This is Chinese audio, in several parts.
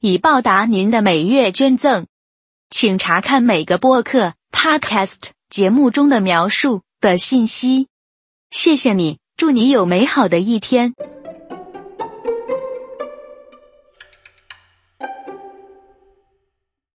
以报答您的每月捐赠，请查看每个播客 （podcast） 节目中的描述的信息。谢谢你，祝你有美好的一天。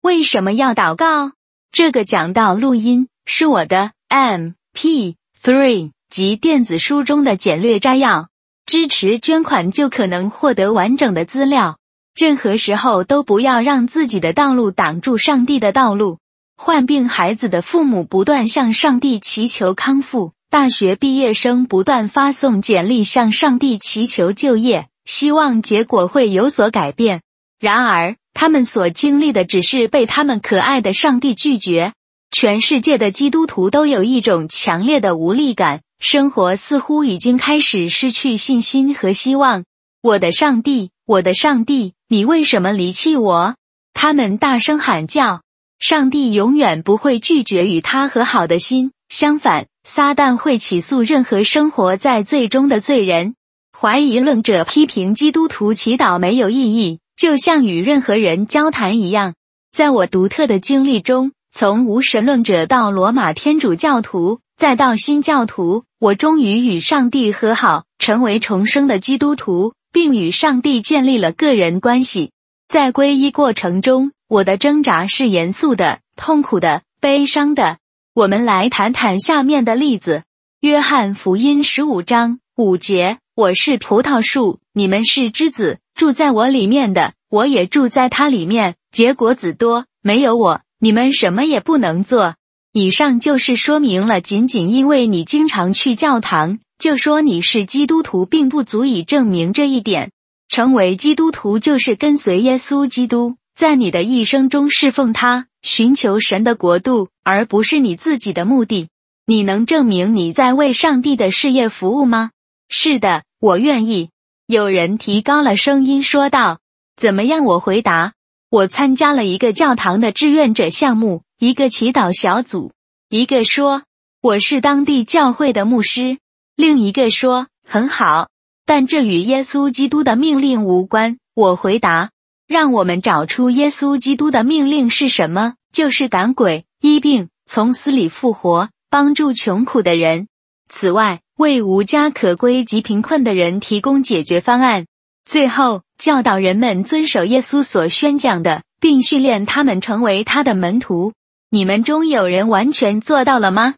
为什么要祷告？这个讲道录音是我的 MP3 及电子书中的简略摘要。支持捐款就可能获得完整的资料。任何时候都不要让自己的道路挡住上帝的道路。患病孩子的父母不断向上帝祈求康复，大学毕业生不断发送简历向上帝祈求就业，希望结果会有所改变。然而，他们所经历的只是被他们可爱的上帝拒绝。全世界的基督徒都有一种强烈的无力感，生活似乎已经开始失去信心和希望。我的上帝，我的上帝。你为什么离弃我？他们大声喊叫。上帝永远不会拒绝与他和好的心。相反，撒旦会起诉任何生活在最终的罪人。怀疑论者批评基督徒祈祷没有意义，就像与任何人交谈一样。在我独特的经历中，从无神论者到罗马天主教徒，再到新教徒，我终于与上帝和好，成为重生的基督徒。并与上帝建立了个人关系。在皈依过程中，我的挣扎是严肃的、痛苦的、悲伤的。我们来谈谈下面的例子：约翰福音十五章五节：“我是葡萄树，你们是枝子，住在我里面的，我也住在它里面，结果子多。没有我，你们什么也不能做。”以上就是说明了，仅仅因为你经常去教堂。就说你是基督徒，并不足以证明这一点。成为基督徒就是跟随耶稣基督，在你的一生中侍奉他，寻求神的国度，而不是你自己的目的。你能证明你在为上帝的事业服务吗？是的，我愿意。有人提高了声音说道：“怎么样？”我回答：“我参加了一个教堂的志愿者项目，一个祈祷小组。”一个说：“我是当地教会的牧师。”另一个说：“很好，但这与耶稣基督的命令无关。”我回答：“让我们找出耶稣基督的命令是什么？就是赶鬼、医病、从死里复活、帮助穷苦的人。此外，为无家可归及贫困的人提供解决方案。最后，教导人们遵守耶稣所宣讲的，并训练他们成为他的门徒。你们中有人完全做到了吗？”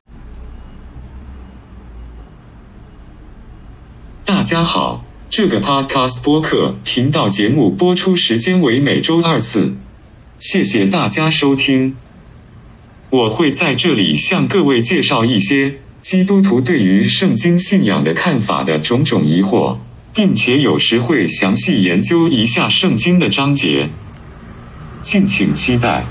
大家好，这个 Podcast 播客频道节目播出时间为每周二次，谢谢大家收听。我会在这里向各位介绍一些基督徒对于圣经信仰的看法的种种疑惑，并且有时会详细研究一下圣经的章节，敬请期待。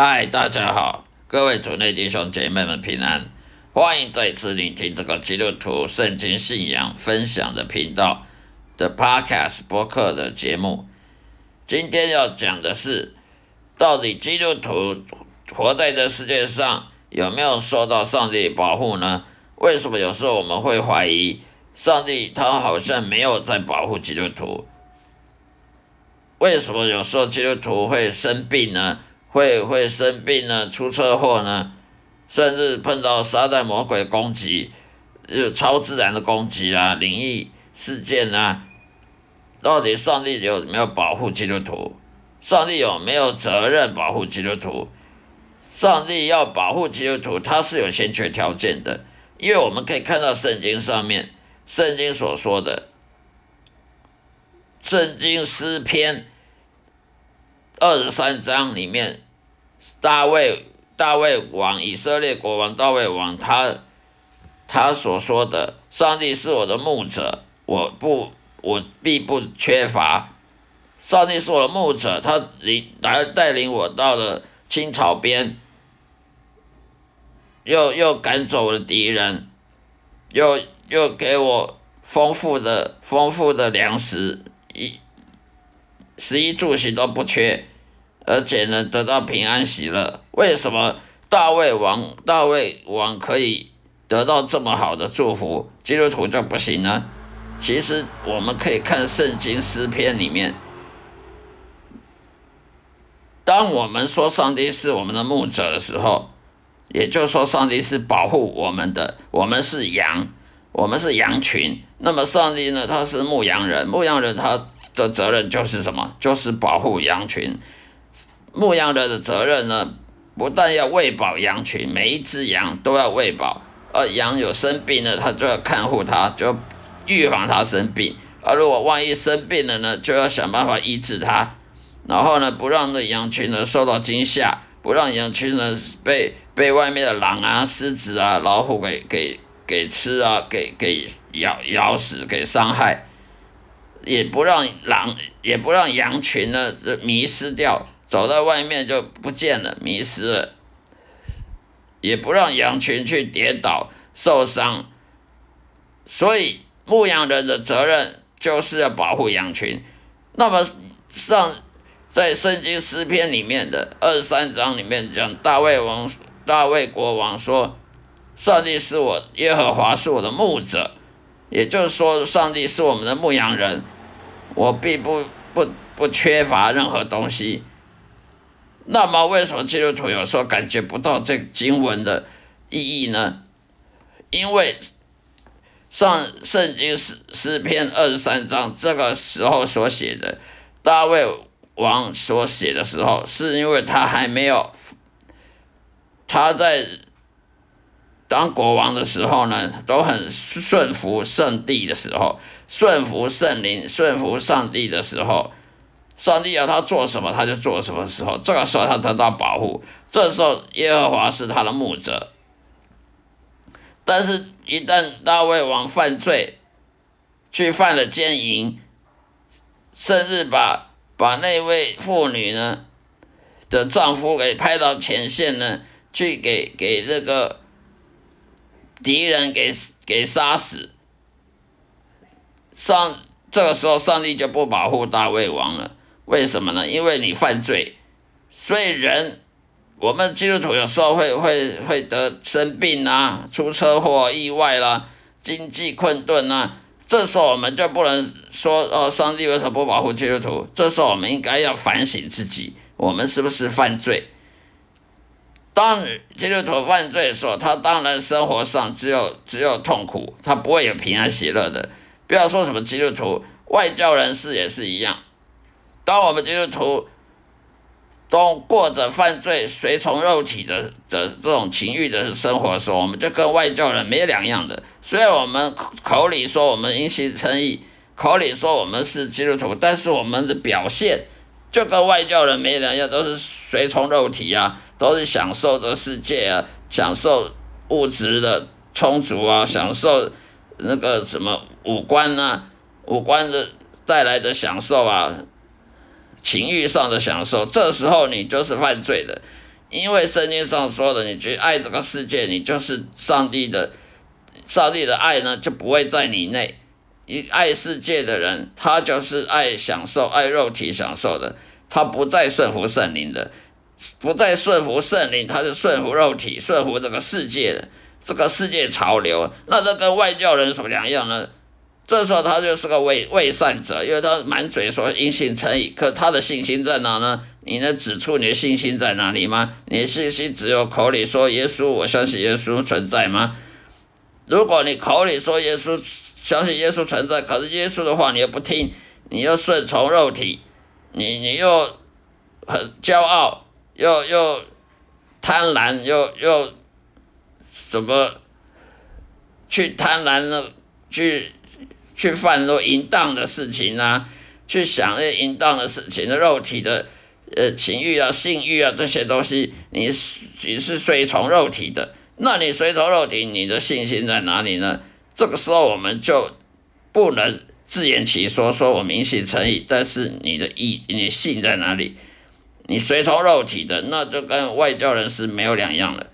嗨，大家好，各位主内弟兄姐妹们平安，欢迎再次聆听这个基督徒圣经信仰分享的频道的 Podcast 播客的节目。今天要讲的是，到底基督徒活在这世界上有没有受到上帝保护呢？为什么有时候我们会怀疑上帝他好像没有在保护基督徒？为什么有时候基督徒会生病呢？会会生病呢，出车祸呢，甚至碰到撒旦魔鬼攻击，有超自然的攻击啊，灵异事件啊，到底上帝有没有保护基督徒？上帝有没有责任保护基督徒？上帝要保护基督徒，他是有先决条件的，因为我们可以看到圣经上面，圣经所说的，圣经诗篇。二十三章里面，大卫大卫王以色列国王大卫王，他他所说的“上帝是我的牧者，我不我必不缺乏”。上帝是我的牧者，他领来带领我到了青草边，又又赶走了敌人，又又给我丰富的丰富的粮食，一食衣住行都不缺，而且呢得到平安喜乐。为什么大卫王大卫王可以得到这么好的祝福，基督徒就不行呢？其实我们可以看圣经诗篇里面。当我们说上帝是我们的牧者的时候，也就是说上帝是保护我们的，我们是羊，我们是羊群。那么上帝呢？他是牧羊人，牧羊人他的责任就是什么？就是保护羊群。牧羊人的责任呢，不但要喂饱羊群，每一只羊都要喂饱。而羊有生病了，他就要看护它，就预防它生病。而如果万一生病了呢，就要想办法医治它。然后呢，不让那羊群呢受到惊吓，不让羊群呢被被外面的狼啊、狮子啊、老虎给给给吃啊，给给咬咬死，给伤害，也不让狼，也不让羊群呢迷失掉，走到外面就不见了，迷失了，也不让羊群去跌倒受伤。所以牧羊人的责任就是要保护羊群。那么上。在圣经诗篇里面的二十三章里面讲，大卫王大卫国王说：“上帝是我耶和华是我的牧者，也就是说，上帝是我们的牧羊人，我并不不不缺乏任何东西。”那么，为什么基督徒有时候感觉不到这经文的意义呢？因为上圣经诗诗篇二十三章这个时候所写的大卫。王所写的时候，是因为他还没有，他在当国王的时候呢，都很顺服圣帝的时候，顺服圣灵、顺服上帝的时候，上帝要他做什么，他就做什么时候，这个时候他得到保护，这时候耶和华是他的牧者。但是，一旦大卫王犯罪，去犯了奸淫，甚至把把那位妇女呢的丈夫给派到前线呢，去给给这个敌人给给杀死。上这个时候，上帝就不保护大卫王了。为什么呢？因为你犯罪，所以人我们基督徒有时候会会会得生病啊，出车祸、意外啦，经济困顿啊。这时候我们就不能说哦，上帝为什么不保护基督徒？这时候我们应该要反省自己，我们是不是犯罪？当基督徒犯罪的时候，他当然生活上只有只有痛苦，他不会有平安喜乐的。不要说什么基督徒，外教人士也是一样。当我们基督徒都过着犯罪、随从肉体的的这种情欲的生活的时候，我们就跟外教人没两样的。虽然我们口里说我们因信称义，口里说我们是基督徒，但是我们的表现就跟外教人没两样，都是随从肉体啊，都是享受这世界啊，享受物质的充足啊，享受那个什么五官呐，五官的带来的享受啊，情欲上的享受，这时候你就是犯罪的，因为圣经上说的，你去爱这个世界，你就是上帝的。上帝的爱呢，就不会在你内。一爱世界的人，他就是爱享受、爱肉体享受的，他不再顺服圣灵的，不再顺服圣灵，他是顺服肉体、顺服这个世界的这个世界潮流。那这跟外教人什么两样呢？这时候他就是个伪伪善者，因为他满嘴说因信称义，可他的信心在哪呢？你能指出你的信心在哪里吗？你信心只有口里说耶稣，我相信耶稣存在吗？如果你口里说耶稣相信耶稣存在，可是耶稣的话你又不听，你又顺从肉体，你你又很骄傲，又又贪婪，又又什么去贪婪的去去犯那淫荡的事情啊，去想那淫荡的事情的肉体的呃情欲啊、性欲啊这些东西，你你是随从肉体的。那你随从肉体，你的信心在哪里呢？这个时候我们就不能自圆其说，说我明信诚意，但是你的意，你信在哪里？你随从肉体的，那就跟外教人士没有两样了。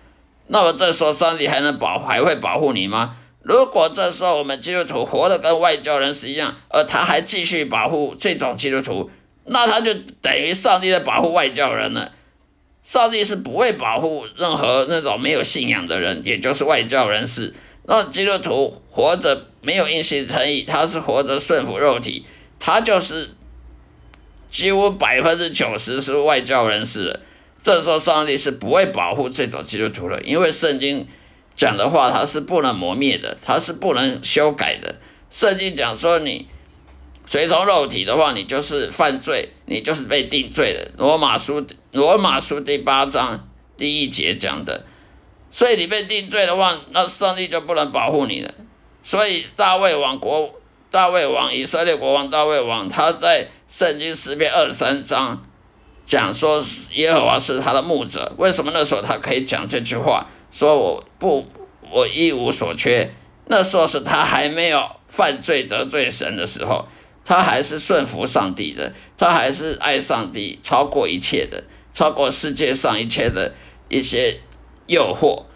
那么这时候上帝还能保，还会保护你吗？如果这时候我们基督徒活得跟外教人士一样，而他还继续保护这种基督徒，那他就等于上帝在保护外教人了。上帝是不会保护任何那种没有信仰的人，也就是外教人士。那基督徒活着没有因信诚意，他是活着顺服肉体，他就是几乎百分之九十是外教人士了。这时候上帝是不会保护这种基督徒了，因为圣经讲的话它是不能磨灭的，它是不能修改的。圣经讲说你随从肉体的话，你就是犯罪，你就是被定罪的。罗马书罗马书第八章第一节讲的，所以你被定罪的话，那上帝就不能保护你了。所以大卫王国大卫王以色列国王大卫王他在圣经诗篇二十三章。讲说耶和华是他的牧者，为什么那时候他可以讲这句话？说我不，我一无所缺。那时候是他还没有犯罪得罪神的时候，他还是顺服上帝的，他还是爱上帝超过一切的，超过世界上一切的一些诱惑。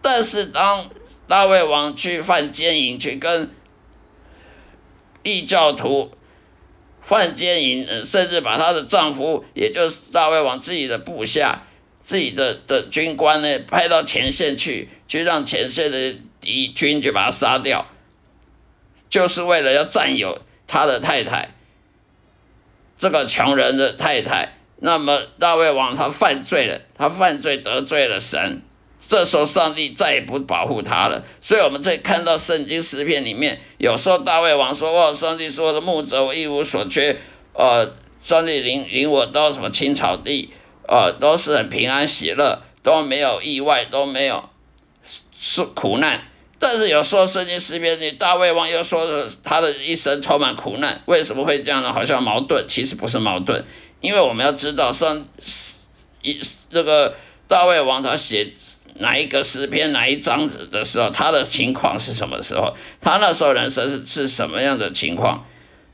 但是当大卫王去犯奸淫，去跟异教徒。犯奸淫，甚至把她的丈夫，也就是大卫王自己的部下、自己的的军官呢，派到前线去，去让前线的敌军就把他杀掉，就是为了要占有他的太太，这个穷人的太太。那么大卫王他犯罪了，他犯罪得罪了神。这时候，上帝再也不保护他了。所以，我们在看到圣经诗篇里面，有时候大卫王说：“哦，上帝说的牧者，我一无所缺。呃，上帝领领我到什么青草地，呃，都是很平安喜乐，都没有意外，都没有是苦难。但是有时候圣经诗篇里，大卫王又说他的一生充满苦难。为什么会这样呢？好像矛盾，其实不是矛盾，因为我们要知道上一这个大卫王他写。哪一个诗篇哪一章子的时候，他的情况是什么时候？他那时候人生是是什么样的情况？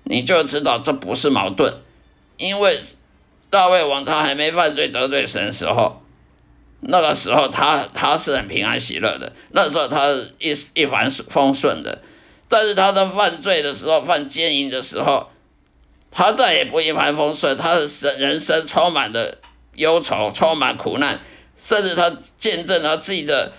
你就知道这不是矛盾，因为大卫王他还没犯罪得罪神的时候，那个时候他他是很平安喜乐的，那时候他一一帆风顺的。但是他在犯罪的时候，犯奸淫的时候，他再也不一帆风顺，他的生人生充满了忧愁，充满苦难。甚至他见证他自己的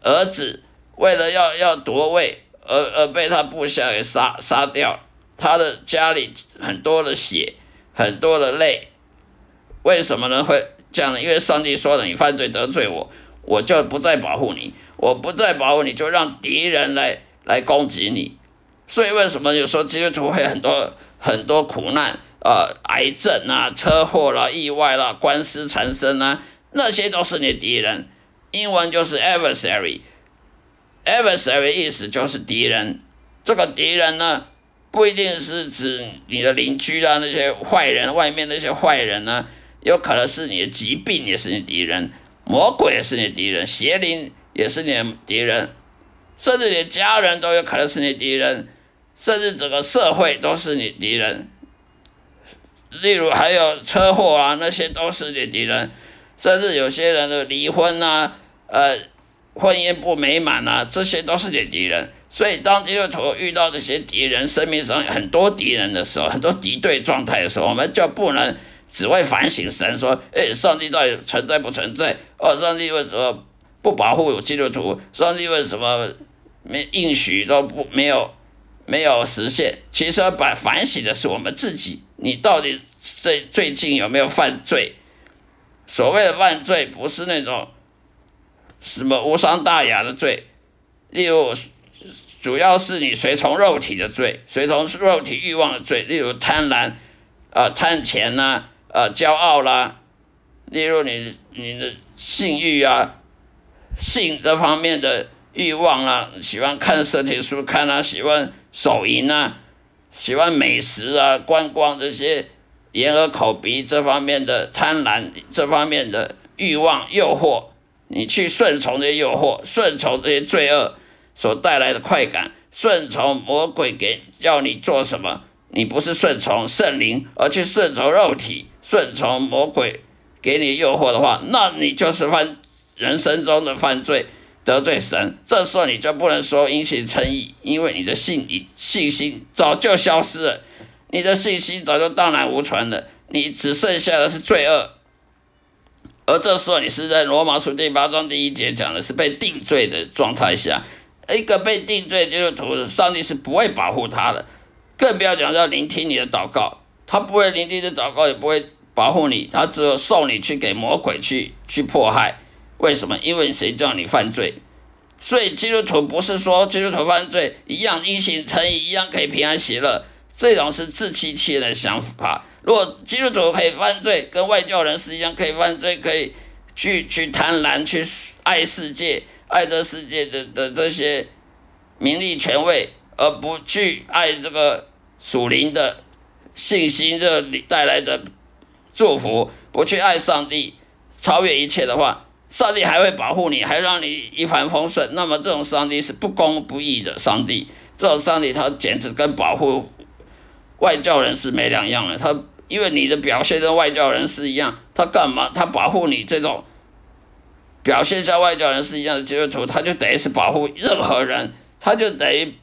儿子为了要要夺位而而被他部下给杀杀掉，他的家里很多的血，很多的泪，为什么呢？会这样呢？因为上帝说了，你犯罪得罪我，我就不再保护你，我不再保护你，就让敌人来来攻击你。所以为什么有时候基督徒会很多很多苦难啊，癌症啊，车祸啦，意外啦，官司缠身啊？那些都是你的敌人，英文就是 adversary，adversary 意思就是敌人。这个敌人呢，不一定是指你的邻居啊，那些坏人，外面那些坏人呢，有可能是你的疾病也是你敌人，魔鬼也是你敌人，邪灵也是你的敌人，甚至你的家人都有可能是你敌人，甚至整个社会都是你敌人。例如还有车祸啊，那些都是你敌人。甚至有些人的离婚啊，呃，婚姻不美满啊，这些都是你敌人。所以，当基督徒遇到这些敌人，生命上很多敌人的时候，很多敌对状态的时候，我们就不能只会反省神，说：“哎，上帝到底存在不存在？哦，上帝为什么不保护基督徒？上帝为什么没应许都不没有没有实现？”其实，把反省的是我们自己，你到底最最近有没有犯罪？所谓的犯罪，不是那种什么无伤大雅的罪，例如，主要是你随从肉体的罪，随从肉体欲望的罪，例如贪婪，呃，贪钱呐，呃，骄傲啦，例如你你的性欲啊，性这方面的欲望啊，喜欢看色情书看啊，喜欢手淫啊，喜欢美食啊，观光这些。眼耳口鼻这方面的贪婪，这方面的欲望诱惑，你去顺从这些诱惑，顺从这些罪恶所带来的快感，顺从魔鬼给叫你做什么，你不是顺从圣灵，而去顺从肉体，顺从魔鬼给你诱惑的话，那你就是犯人生中的犯罪，得罪神。这时候你就不能说因信称义，因为你的信你信心早就消失了，你的信心早就荡然无存了，你只剩下的是罪恶。而这时候，你是在罗马书第八章第一节讲的是被定罪的状态下，一个被定罪基督徒，上帝是不会保护他的，更不要讲要聆听你的祷告，他不会聆听的祷告，也不会保护你，他只有送你去给魔鬼去去迫害。为什么？因为谁叫你犯罪？所以基督徒不是说基督徒犯罪一样因行成义，一样可以平安喜乐，这种是自欺欺人的想法。如果基督徒可以犯罪，跟外教人士一样可以犯罪，可以去去贪婪，去爱世界，爱这世界的的这些名利权位，而不去爱这个属灵的信心，这带来的祝福，不去爱上帝，超越一切的话，上帝还会保护你，还让你一帆风顺。那么这种上帝是不公不义的上帝，这种上帝他简直跟保护外教人士没两样了，他。因为你的表现跟外教人士一样，他干嘛？他保护你这种表现像外教人士一样的基督徒，他就等于是保护任何人，他就等于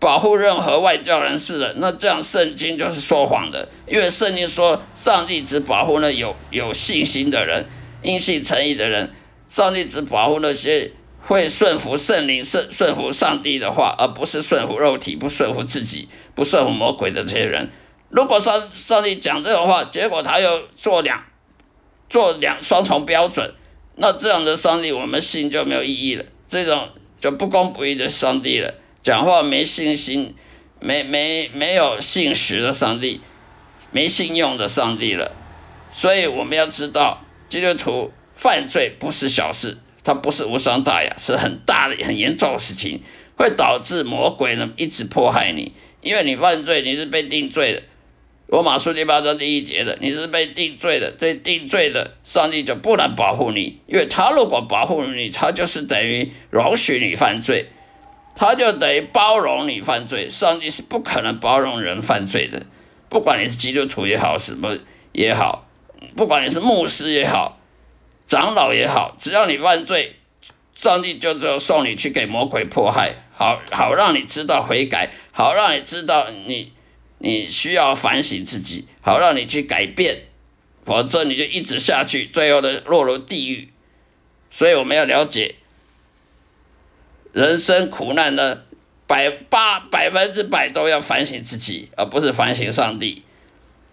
保护任何外教人士的。那这样圣经就是说谎的，因为圣经说上帝只保护那有有信心的人、因信诚意的人，上帝只保护那些会顺服圣灵、顺顺服上帝的话，而不是顺服肉体、不顺服自己、不顺服魔鬼的这些人。如果上上帝讲这种话，结果他又做两做两双重标准，那这样的上帝我们信就没有意义了。这种就不公不义的上帝了，讲话没信心、没没没有信实的上帝，没信用的上帝了。所以我们要知道，基督徒犯罪不是小事，它不是无伤大雅，是很大的、很严重的事情，会导致魔鬼呢一直迫害你，因为你犯罪，你是被定罪的。罗马书第八章第一节的，你是被定罪的，被定罪的，上帝就不能保护你，因为他如果保护你，他就是等于容许你犯罪，他就等于包容你犯罪。上帝是不可能包容人犯罪的，不管你是基督徒也好，什么也好，不管你是牧师也好，长老也好，只要你犯罪，上帝就只有送你去给魔鬼迫害，好好让你知道悔改，好让你知道你。你需要反省自己，好让你去改变，否则你就一直下去，最后的落入地狱。所以我们要了解，人生苦难的百八百分之百都要反省自己，而不是反省上帝。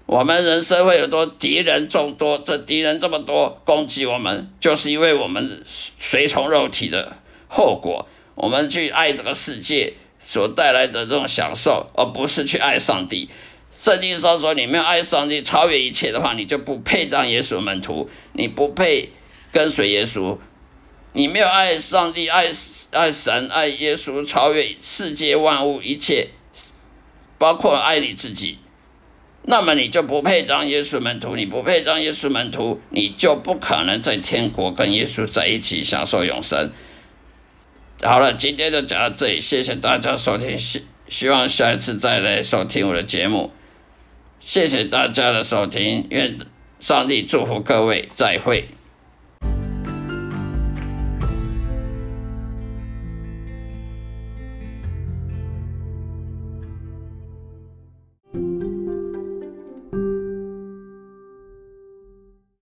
我们人生会有多敌人众多，这敌人这么多攻击我们，就是因为我们随从肉体的后果，我们去爱这个世界。所带来的这种享受，而不是去爱上帝。圣经上说，你没有爱上帝超越一切的话，你就不配当耶稣门徒，你不配跟随耶稣。你没有爱上帝、爱爱神、爱耶稣，超越世界万物一切，包括爱你自己，那么你就不配当耶稣门徒。你不配当耶稣门徒，你就不可能在天国跟耶稣在一起享受永生。好了，今天就讲到这里，谢谢大家收听，希希望下一次再来收听我的节目，谢谢大家的收听，愿上帝祝福各位，再会。